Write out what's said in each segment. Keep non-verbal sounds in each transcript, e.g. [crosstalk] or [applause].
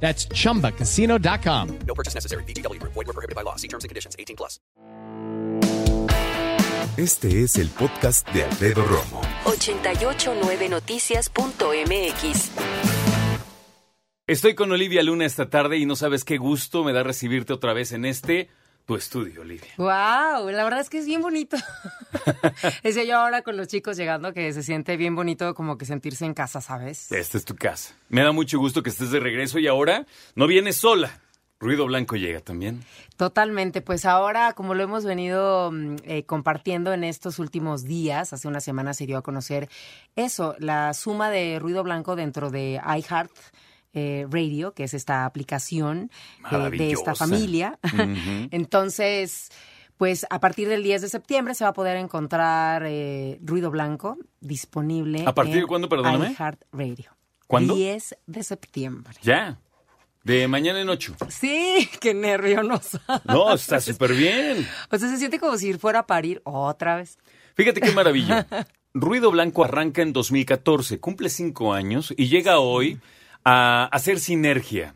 That's chumbacasino.com. No purchase necessary. BGW. Void were prohibited by law. See terms and conditions. 18 plus. Este es el podcast de Alfredo Romo. 889noticias.mx. Estoy con Olivia Luna esta tarde y no sabes qué gusto me da recibirte otra vez en este tu estudio, Olivia. Wow, la verdad es que es bien bonito. [laughs] Decía yo ahora con los chicos llegando que se siente bien bonito como que sentirse en casa, ¿sabes? Esta es tu casa. Me da mucho gusto que estés de regreso y ahora no vienes sola. Ruido Blanco llega también. Totalmente, pues ahora como lo hemos venido mm, eh, compartiendo en estos últimos días, hace una semana se dio a conocer eso, la suma de ruido blanco dentro de iHeart. eh, Radio, que es esta aplicación eh, de esta familia. [laughs] Entonces, pues a partir del 10 de septiembre se va a poder encontrar eh, Ruido Blanco disponible. ¿A partir en de cuándo, perdóname? iHeart Radio. ¿Cuándo? 10 de septiembre. Ya. De mañana en ocho. Sí, [laughs] qué nervio [laughs] no está súper bien. O sea, se siente como si fuera a parir otra vez. Fíjate qué maravilla. [laughs] Ruido Blanco arranca en 2014, cumple cinco años y llega hoy a hacer sinergia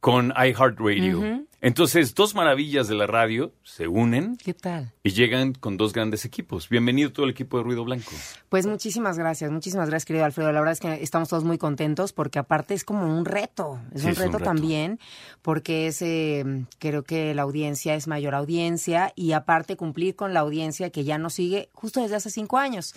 con iHeartRadio. Entonces, dos maravillas de la radio se unen ¿Qué tal? y llegan con dos grandes equipos. Bienvenido todo el equipo de Ruido Blanco. Pues muchísimas gracias, muchísimas gracias, querido Alfredo. La verdad es que estamos todos muy contentos porque aparte es como un reto, es, Sí, un, es un reto reto. también porque es, eh, creo que la audiencia es mayor audiencia y aparte cumplir con la audiencia que ya nos sigue justo desde hace cinco años.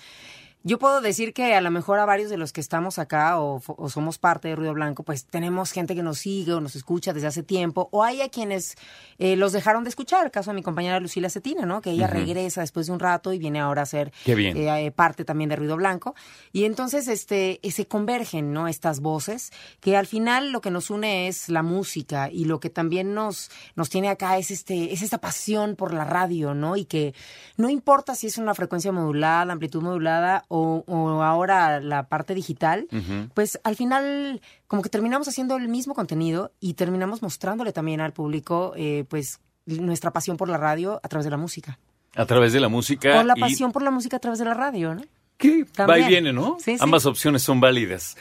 Yo puedo decir que a lo mejor a varios de los que estamos acá o, somos parte de Ruido Blanco, pues tenemos gente que nos sigue o nos escucha desde hace tiempo, o hay a quienes eh, los dejaron de escuchar, el caso de mi compañera Lucila Cetina, ¿no? Que ella regresa después de un rato y viene ahora a ser eh, eh, parte también de Ruido Blanco. Y entonces este, eh, se convergen, ¿no? Estas voces, que al final lo que nos une es la música y lo que también nos, nos tiene acá es, este, es esta pasión por la radio, ¿no? Y que no importa si es una frecuencia modulada, la amplitud modulada o, o ahora la parte digital, pues al final como que terminamos haciendo el mismo contenido y terminamos mostrándole también al público, eh, pues, nuestra pasión por la radio a través de la música. A través de la música. O la y- pasión por la música a través de la radio, ¿no? Que va y viene, ¿no? Sí, sí. Ambas opciones son válidas.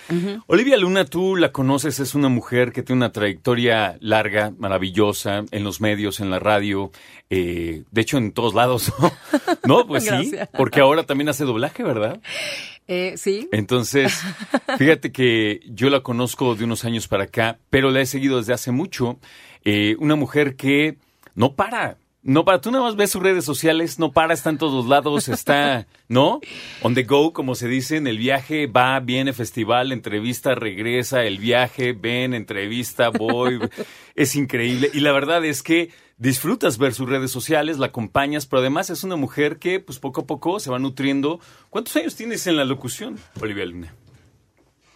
Olivia Luna, tú la conoces, es una mujer que tiene una trayectoria larga, maravillosa, en los medios, en la radio, eh, de hecho en todos lados. no, pues sí, porque ahora también hace doblaje, ¿verdad? Eh, sí. Entonces, fíjate que yo la conozco de unos años para acá, pero la he seguido desde hace mucho. Eh, una mujer que no para. No para, tú nada más ves sus redes sociales, no para, está en todos lados, está, [laughs] ¿no? On the go, como se dice, en el viaje, va, viene, festival, entrevista, regresa, el viaje, ven, entrevista, voy. [laughs] es increíble. Y la verdad es que disfrutas ver sus redes sociales, la acompañas, pero además es una mujer que, pues poco a poco se va nutriendo. ¿Cuántos años tienes en la locución, Olivia Luna?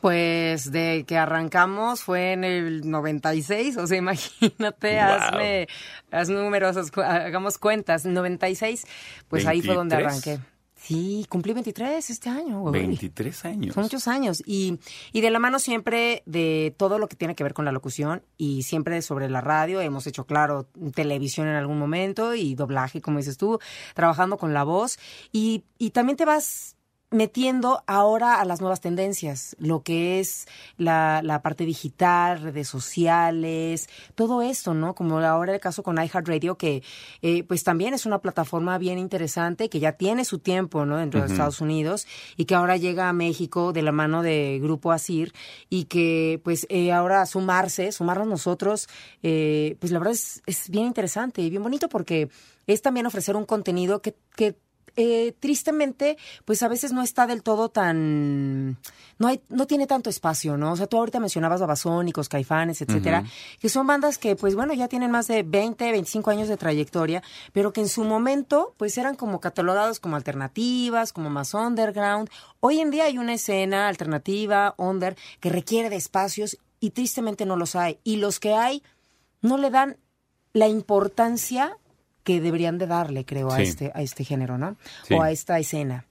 Pues de que arrancamos fue en el 96, o sea, [laughs] imagínate, Wow. hazme, haz cu- hagamos cuentas, 96, pues ahí fue donde 23. arranqué. Sí, cumplí 23 este año, güey. 23 años. Son muchos años. Y, y de la mano siempre de todo lo que tiene que ver con la locución y siempre sobre la radio. Hemos hecho, claro, televisión en algún momento y doblaje, como dices tú, trabajando con la voz. Y, y también te vas metiendo ahora a las nuevas tendencias, lo que es la, la parte digital, redes sociales, todo esto, ¿no? Como ahora el caso con iHeartRadio, que eh, pues también es una plataforma bien interesante, que ya tiene su tiempo, ¿no? Dentro de Estados Unidos y que ahora llega a México de la mano de Grupo Asir y que pues eh, ahora sumarse, sumarnos nosotros, eh, pues la verdad es, es bien interesante y bien bonito porque es también ofrecer un contenido que, que eh, tristemente, pues a veces no está del todo tan, no hay, no tiene tanto espacio, ¿no? O sea, tú ahorita mencionabas Babasónicos, Caifanes, etcétera, que son bandas que, pues bueno, ya tienen más de 20, 25 años de trayectoria, pero que en su momento, pues eran como catalogados como alternativas, como más underground. Hoy en día hay una escena alternativa, under, que requiere de espacios y tristemente no los hay. Y los que hay no le dan la importancia que deberían de darle, creo, a este, a este género, ¿no? Sí. O a esta escena.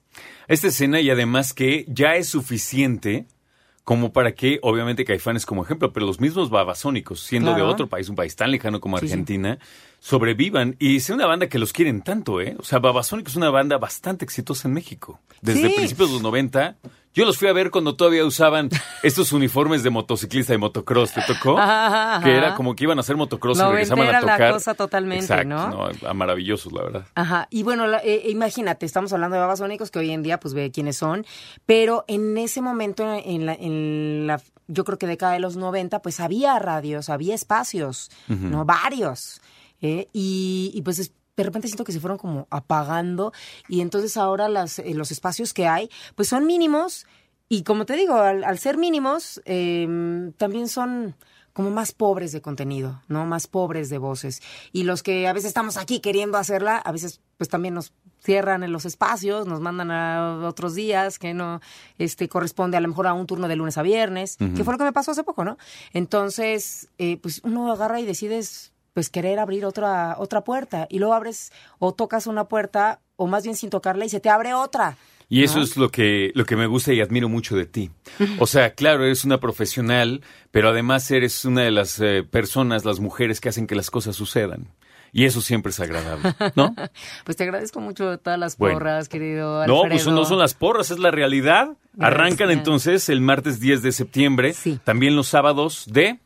Esta escena y además que ya es suficiente como para que, obviamente, Caifanes como ejemplo, pero los mismos babasónicos, siendo de otro país, un país tan lejano como Sí, sí. Argentina, sobrevivan y sea una banda que los quieren tanto, ¿eh? O sea, Babasónicos es una banda bastante exitosa en México. Desde Sí. principios de los 90, yo los fui a ver cuando todavía usaban [laughs] estos uniformes de motociclista de motocross, ¿te tocó? Ajá, ajá. Que era como que iban a hacer motocross y regresaban a Noventera la tocar. cosa totalmente, Exacto, ¿no? a maravillosos, la verdad. Ajá, y bueno, la- eh, imagínate, estamos hablando de babasónicos que hoy en día pues ve quiénes son, pero en ese momento, en la, en la yo creo que década de los 90, pues había radios, había espacios, ¿no? Varios. ¿eh? Y, y, pues es- de repente siento que se fueron como apagando y entonces ahora las, eh, los espacios que hay pues son mínimos y como te digo, al, al ser mínimos eh, también son como más pobres de contenido, ¿no? Más pobres de voces. Y los que a veces estamos aquí queriendo hacerla, a veces pues también nos cierran en los espacios, nos mandan a otros días que no este corresponde a lo mejor a un turno de lunes a viernes, que fue lo que me pasó hace poco, ¿no? Entonces, eh, pues uno agarra y decides pues querer abrir otra otra puerta y luego abres o tocas una puerta o más bien sin tocarla y se te abre otra. Y eso ¿no? es lo que, lo que me gusta y admiro mucho de ti. O sea, claro, eres una profesional, pero además eres una de las eh, personas, las mujeres que hacen que las cosas sucedan. Y eso siempre es agradable, ¿no? [laughs] Pues te agradezco mucho todas las Bueno. porras, querido No, pues no son las porras, es la realidad. Arrancan entonces el martes 10 de septiembre, Sí. también los sábados de...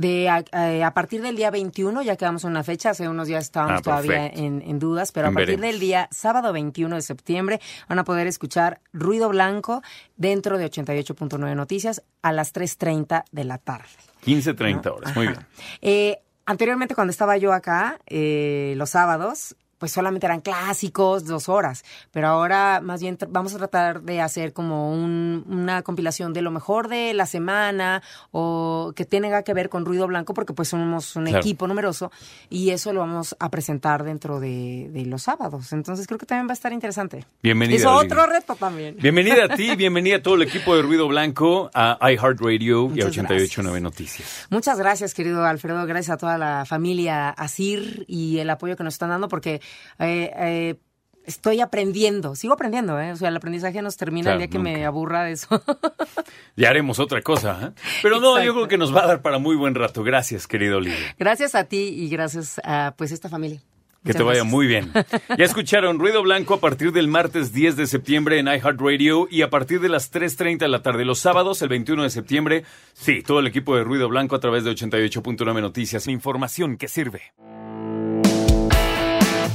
De a, a- a partir del día 21, ya quedamos en una fecha, hace unos días estábamos Ah, todavía en, en dudas, pero a partir del día sábado 21 de septiembre van a poder escuchar Ruido Blanco dentro de 88.9 Noticias a las 3.30 de la tarde. 15, 30 horas. Muy bien. Eh, anteriormente, cuando estaba yo acá, eh, los sábados, pues solamente eran clásicos, dos horas. Pero ahora, más bien, vamos a tratar de hacer como un- una compilación de lo mejor de la semana o que tenga que ver con ruido blanco, porque pues somos un Claro. equipo numeroso y eso lo vamos a presentar dentro de, de los sábados. Entonces, creo que también va a estar interesante. Bienvenida, Es otro reto también. Bienvenida a ti, [laughs] bienvenida a todo el equipo de Ruido Blanco, a iHeartRadio y a Muchas 889 Noticias. Muchas gracias, querido Alfredo. Gracias a toda la familia Asir y el apoyo que nos están dando porque eh, eh, estoy aprendiendo, sigo aprendiendo, ¿eh? O sea, el aprendizaje nos termina Claro, el día que me aburra de eso. [laughs] Ya haremos otra cosa, ¿eh? Pero no, yo creo que nos va a dar para muy buen rato. Gracias, querido Olivia. gracias a ti y gracias a pues esta familia. Que Muchas te vaya gracias. muy bien. [laughs] Ya escucharon Ruido Blanco a partir del martes 10 de septiembre en iHeartRadio y a partir de las 3.30 de la tarde. Los sábados, el 21 de septiembre, sí, todo el equipo de Ruido Blanco a través de 88.9 Noticias. Información que sirve.